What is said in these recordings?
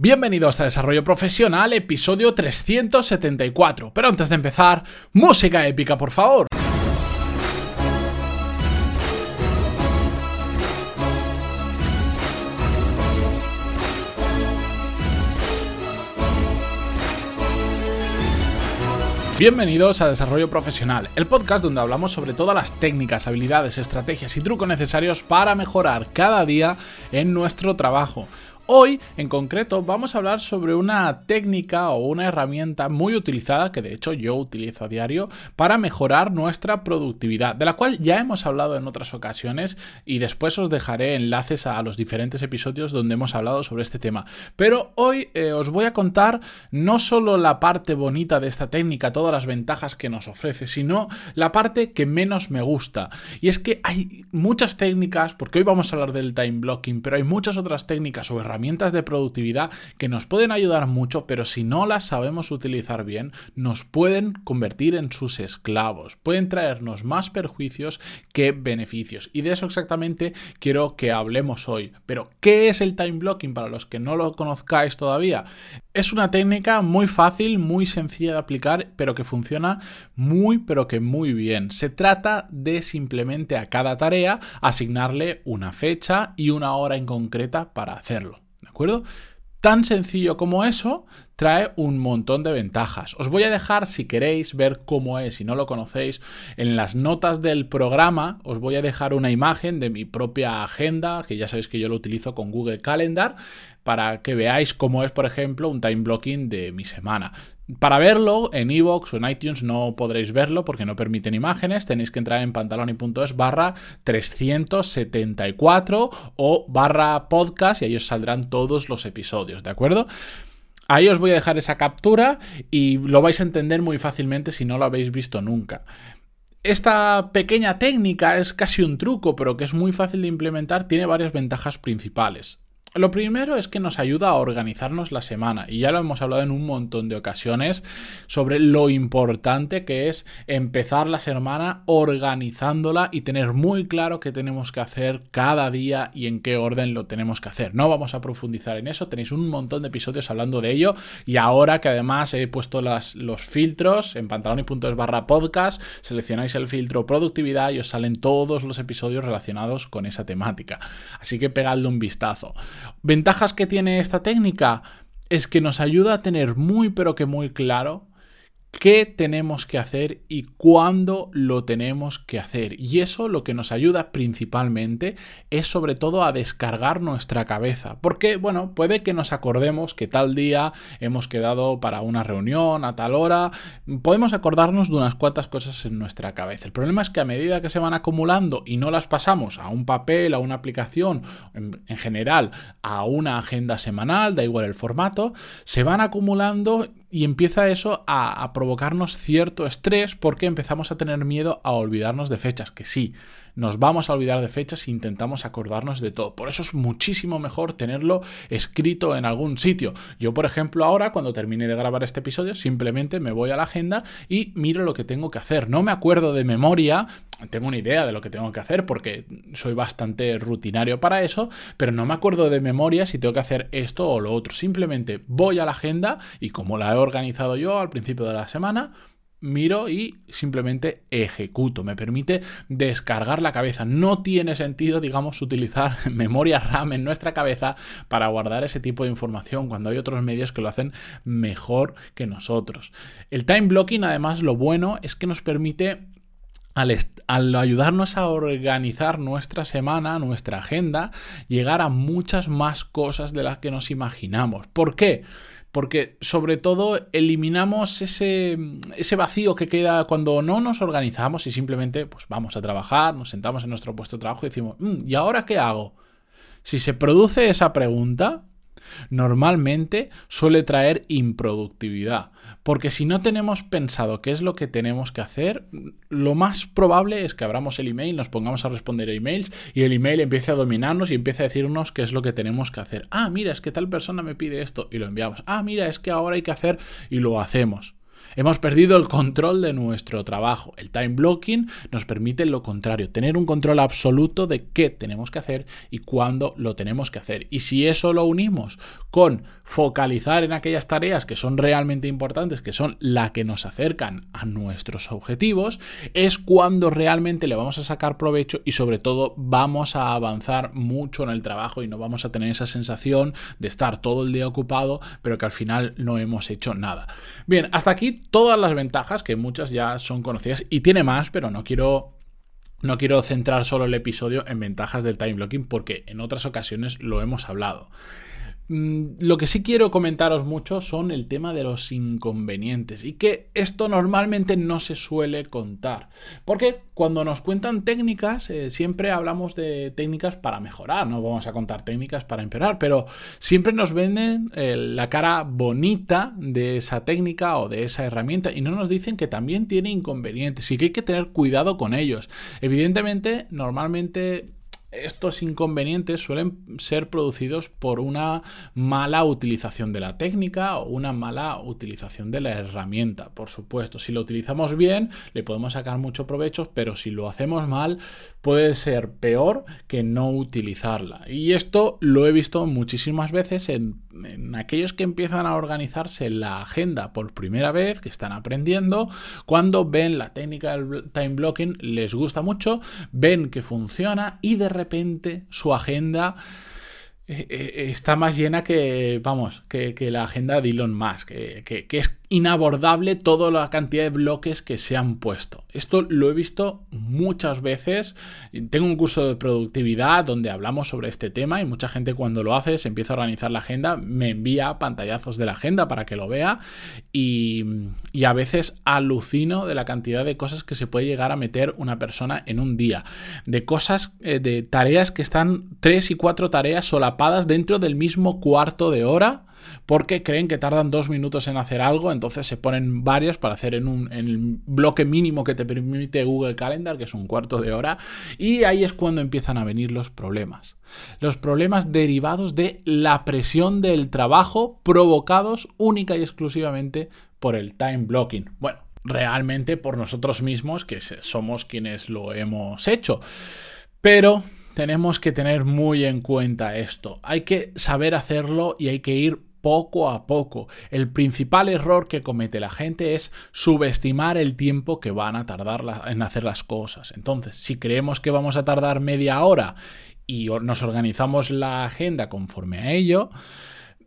Bienvenidos a Desarrollo Profesional, episodio 374. Pero antes de empezar, música épica, por favor. Bienvenidos a Desarrollo Profesional, el podcast donde hablamos sobre todas las técnicas, habilidades, estrategias y trucos necesarios para mejorar cada día en nuestro trabajo. Hoy, en concreto, vamos a hablar sobre una técnica o una herramienta muy utilizada, que de hecho yo utilizo a diario, para mejorar nuestra productividad, de la cual ya hemos hablado en otras ocasiones y después os dejaré enlaces a los diferentes episodios donde hemos hablado sobre este tema. Pero hoy eh, os voy a contar no solo la parte bonita de esta técnica, todas las ventajas que nos ofrece, sino la parte que menos me gusta. Y es que hay muchas técnicas, porque hoy vamos a hablar del time blocking, pero hay muchas otras técnicas o herramientas herramientas de productividad que nos pueden ayudar mucho, pero si no las sabemos utilizar bien, nos pueden convertir en sus esclavos, pueden traernos más perjuicios que beneficios. Y de eso exactamente quiero que hablemos hoy. Pero, ¿qué es el time blocking para los que no lo conozcáis todavía? Es una técnica muy fácil, muy sencilla de aplicar, pero que funciona muy, pero que muy bien. Se trata de simplemente a cada tarea asignarle una fecha y una hora en concreta para hacerlo. ¿De acuerdo? Tan sencillo como eso trae un montón de ventajas. Os voy a dejar, si queréis ver cómo es, si no lo conocéis, en las notas del programa os voy a dejar una imagen de mi propia agenda, que ya sabéis que yo lo utilizo con Google Calendar, para que veáis cómo es, por ejemplo, un time blocking de mi semana. Para verlo en iVoox o en iTunes no podréis verlo porque no permiten imágenes. Tenéis que entrar en pantaloni.es barra 374 o barra podcast y ahí os saldrán todos los episodios, ¿de acuerdo? Ahí os voy a dejar esa captura y lo vais a entender muy fácilmente si no lo habéis visto nunca. Esta pequeña técnica es casi un truco, pero que es muy fácil de implementar, tiene varias ventajas principales. Lo primero es que nos ayuda a organizarnos la semana y ya lo hemos hablado en un montón de ocasiones sobre lo importante que es empezar la semana organizándola y tener muy claro qué tenemos que hacer cada día y en qué orden lo tenemos que hacer. No vamos a profundizar en eso, tenéis un montón de episodios hablando de ello y ahora que además he puesto los filtros en pantaloni.es barra podcast, seleccionáis el filtro productividad y os salen todos los episodios relacionados con esa temática. Así que pegadle un vistazo. Ventajas que tiene esta técnica es que nos ayuda a tener muy pero que muy claro qué tenemos que hacer y cuándo lo tenemos que hacer. Y eso lo que nos ayuda principalmente es sobre todo a descargar nuestra cabeza. Porque, bueno, puede que nos acordemos que tal día hemos quedado para una reunión a tal hora. Podemos acordarnos de unas cuantas cosas en nuestra cabeza. El problema es que a medida que se van acumulando y no las pasamos a un papel, a una aplicación, en, en general a una agenda semanal, da igual el formato, se van acumulando y empieza eso a, provocarnos cierto estrés porque empezamos a tener miedo a olvidarnos de fechas, que sí, nos vamos a olvidar de fechas e intentamos acordarnos de todo. Por eso es muchísimo mejor tenerlo escrito en algún sitio. Yo, por ejemplo, ahora cuando termine de grabar este episodio, simplemente me voy a la agenda y miro lo que tengo que hacer. No me acuerdo de memoria, tengo una idea de lo que tengo que hacer porque soy bastante rutinario para eso, pero no me acuerdo de memoria si tengo que hacer esto o lo otro. Simplemente voy a la agenda y como la he organizado yo al principio de la semana, miro y simplemente ejecuto. Me permite descargar la cabeza. No tiene sentido, digamos, utilizar memoria RAM en nuestra cabeza para guardar ese tipo de información cuando hay otros medios que lo hacen mejor que nosotros. El time blocking, además, lo bueno es que nos permite al, al, ayudarnos a organizar nuestra semana, nuestra agenda, llegar a muchas más cosas de las que nos imaginamos. ¿Por qué? Porque sobre todo eliminamos ese, ese, vacío que queda cuando no nos organizamos y simplemente pues vamos a trabajar, nos sentamos en nuestro puesto de trabajo y decimos, mm, ¿y ahora qué hago? Si se produce esa pregunta, normalmente suele traer improductividad. Porque si no tenemos pensado qué es lo que tenemos que hacer, lo más probable es que abramos el email, nos pongamos a responder emails y el email empiece a dominarnos y empiece a decirnos qué es lo que tenemos que hacer. Ah, mira, es que tal persona me pide esto y lo enviamos. Ah, mira, es que ahora hay que hacer y lo hacemos. Hemos perdido el control de nuestro trabajo. El time blocking nos permite lo contrario, tener un control absoluto de qué tenemos que hacer y cuándo lo tenemos que hacer. Y si eso lo unimos con focalizar en aquellas tareas que son realmente importantes, que son la que nos acercan a nuestros objetivos, es cuando realmente le vamos a sacar provecho y sobre todo vamos a avanzar mucho en el trabajo y no vamos a tener esa sensación de estar todo el día ocupado, pero que al final no hemos hecho nada. Bien, hasta aquí todas las ventajas, que muchas ya son conocidas, y tiene más, pero no quiero no quiero centrar solo el episodio en ventajas del time blocking porque en otras ocasiones lo hemos hablado. Mm, lo que sí quiero comentaros mucho son el tema de los inconvenientes y que esto normalmente no se suele contar. Porque cuando nos cuentan técnicas, eh, siempre hablamos de técnicas para mejorar, no vamos a contar técnicas para empeorar, pero siempre nos venden eh, la cara bonita de esa técnica o de esa herramienta y no nos dicen que también tiene inconvenientes y que hay que tener cuidado con ellos. Evidentemente, normalmente estos inconvenientes suelen ser producidos por una mala utilización de la técnica o una mala utilización de la herramienta, por supuesto. Si lo utilizamos bien, le podemos sacar mucho provecho, pero si lo hacemos mal, puede ser peor que no utilizarla. Y esto lo he visto muchísimas veces en, aquellos que empiezan a organizarse la agenda por primera vez, que están aprendiendo, cuando ven la técnica del time blocking, les gusta mucho, ven que funciona y de repente su agenda eh, eh, está más llena que, vamos, que, la agenda de Elon Musk, que, que, es inabordable toda la cantidad de bloques que se han puesto. Esto lo he visto muchas veces. Tengo un curso de productividad donde hablamos sobre este tema y mucha gente cuando lo hace se empieza a organizar la agenda, me envía pantallazos de la agenda para que lo vea y, a veces alucino de la cantidad de cosas que se puede llegar a meter una persona en un día. De cosas, eh, de tareas que están tres y cuatro tareas solapadas dentro del mismo cuarto de hora porque creen que tardan dos minutos en hacer algo, entonces se ponen varias para hacer en, un, en el bloque mínimo que te permite Google Calendar, que es un cuarto de hora, y ahí es cuando empiezan a venir los problemas. Los problemas derivados de la presión del trabajo provocados única y exclusivamente por el time blocking. Bueno, realmente por nosotros mismos, que somos quienes lo hemos hecho. Pero tenemos que tener muy en cuenta esto. Hay que saber hacerlo y hay que ir poco a poco. El principal error que comete la gente es subestimar el tiempo que van a tardar en hacer las cosas. Entonces, si creemos que vamos a tardar media hora y nos organizamos la agenda conforme a ello,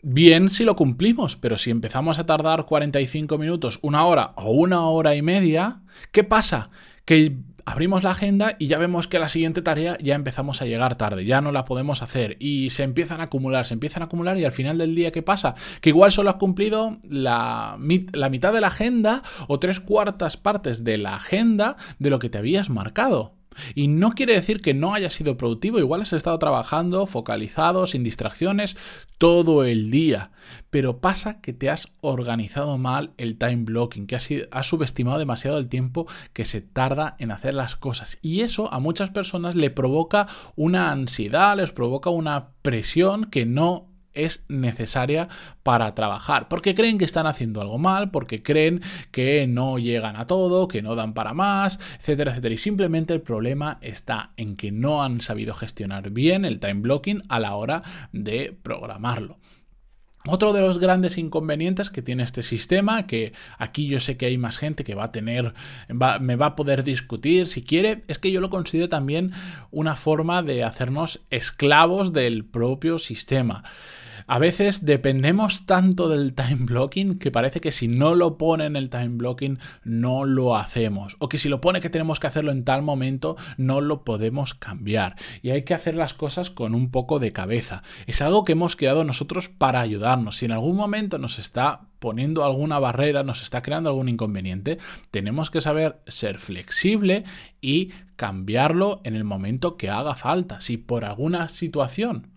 bien si lo cumplimos, pero si empezamos a tardar 45 minutos, una hora o una hora y media, ¿qué pasa? Que abrimos la agenda y ya vemos que la siguiente tarea ya empezamos a llegar tarde, ya no la podemos hacer y se empiezan a acumular, se empiezan a acumular y al final del día, ¿qué pasa? Que igual solo has cumplido la, la mitad de la agenda o tres cuartas partes de la agenda de lo que te habías marcado. Y no quiere decir que no haya sido productivo, igual has estado trabajando focalizado, sin distracciones, todo el día. Pero pasa que te has organizado mal el time blocking, que has, subestimado demasiado el tiempo que se tarda en hacer las cosas. Y eso a muchas personas le provoca una ansiedad, les provoca una presión que no es necesaria para trabajar, porque creen que están haciendo algo mal, porque creen que no llegan a todo, que no dan para más, etcétera, etcétera. Y simplemente el problema está en que no han sabido gestionar bien el time blocking a la hora de programarlo. Otro de los grandes inconvenientes que tiene este sistema, que aquí yo sé que hay más gente que va a tener, me va a poder discutir si quiere, es que yo lo considero también una forma de hacernos esclavos del propio sistema. A veces dependemos tanto del time blocking que parece que si no lo pone en el time blocking no lo hacemos. O que si lo pone que tenemos que hacerlo en tal momento no lo podemos cambiar. Y hay que hacer las cosas con un poco de cabeza. Es algo que hemos creado nosotros para ayudarnos. Si en algún momento nos está poniendo alguna barrera, nos está creando algún inconveniente, tenemos que saber ser flexible y cambiarlo en el momento que haga falta. Si por alguna situación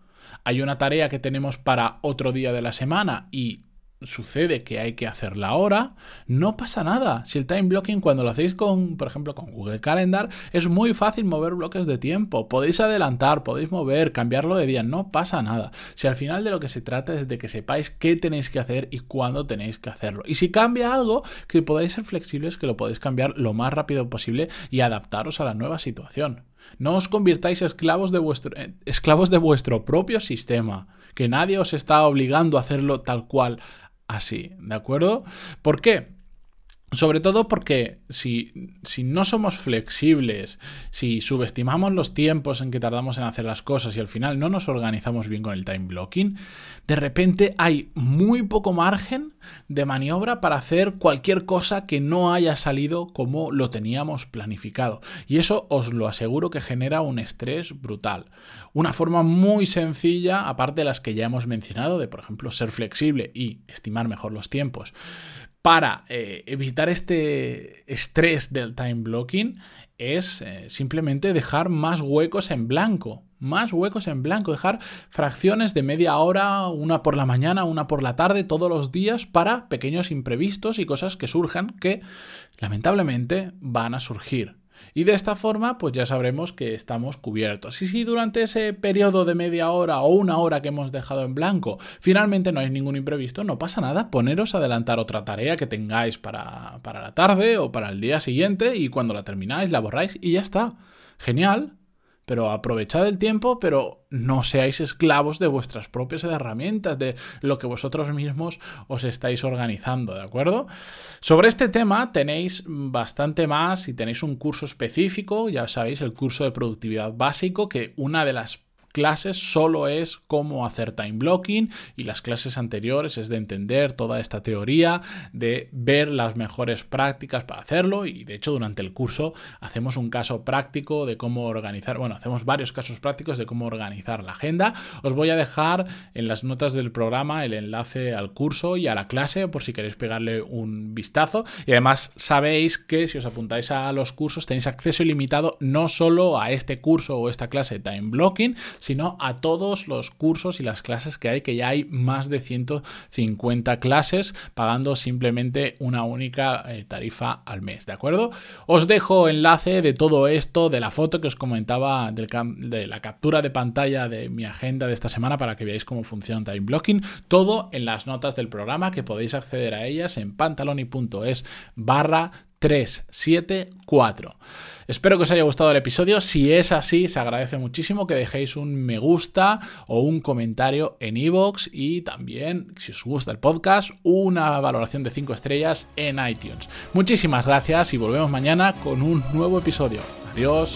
hay una tarea que tenemos para otro día de la semana y sucede que hay que hacerla ahora, no pasa nada. Si el time blocking cuando lo hacéis con, por ejemplo, con Google Calendar, es muy fácil mover bloques de tiempo. Podéis adelantar, podéis mover, cambiarlo de día, no pasa nada. Si al final de lo que se trata es de que sepáis qué tenéis que hacer y cuándo tenéis que hacerlo. Y si cambia algo, que podáis ser flexibles, que lo podéis cambiar lo más rápido posible y adaptaros a la nueva situación. No os convirtáis esclavos de vuestro, eh, esclavos de vuestro propio sistema, que nadie os está obligando a hacerlo tal cual así, ¿de acuerdo? ¿Por qué? Sobre todo porque si, si, no somos flexibles, si subestimamos los tiempos en que tardamos en hacer las cosas y al final no nos organizamos bien con el time blocking, de repente hay muy poco margen de maniobra para hacer cualquier cosa que no haya salido como lo teníamos planificado. Y eso os lo aseguro que genera un estrés brutal. Una forma muy sencilla, aparte de las que ya hemos mencionado, de por ejemplo ser flexible y estimar mejor los tiempos para eh, evitar este estrés del time blocking es eh, simplemente dejar más huecos en blanco. Más huecos en blanco, dejar fracciones de media hora, una por la mañana, una por la tarde, todos los días, para pequeños imprevistos y cosas que surjan que lamentablemente van a surgir. Y de esta forma, pues ya sabremos que estamos cubiertos. Y si durante ese periodo de media hora o una hora que hemos dejado en blanco, finalmente no hay ningún imprevisto, no pasa nada, poneros a adelantar otra tarea que tengáis para, para la tarde o para el día siguiente y cuando la termináis la borráis y ya está. Genial, pero aprovechad el tiempo, pero no seáis esclavos de vuestras propias herramientas, de lo que vosotros mismos os estáis organizando, ¿de acuerdo? Sobre este tema tenéis bastante más y tenéis un curso específico, ya sabéis, el curso de productividad básico, que una de las clases solo es cómo hacer time blocking y las clases anteriores es de entender toda esta teoría, de ver las mejores prácticas para hacerlo y de hecho durante el curso hacemos un caso práctico de cómo organizar, bueno, hacemos varios casos prácticos de cómo organizar la agenda. Os voy a dejar en las notas del programa el enlace al curso y a la clase por si queréis pegarle un vistazo y además sabéis que si os apuntáis a los cursos tenéis acceso ilimitado no solo a este curso o esta clase time blocking, sino a todos los cursos y las clases que hay, que ya hay más de 150 clases pagando simplemente una única eh, tarifa al mes, ¿de acuerdo? Os dejo enlace de todo esto, de la foto que os comentaba, de la captura de pantalla de mi agenda de esta semana para que veáis cómo funciona Time Blocking, todo en las notas del programa que podéis acceder a ellas en pantaloni.es barra 374. Espero que os haya gustado el episodio. Si es así, se agradece muchísimo que dejéis un me gusta o un comentario en iVoox y también, si os gusta el podcast, una valoración de 5 estrellas en iTunes. Muchísimas gracias y volvemos mañana con un nuevo episodio. Adiós.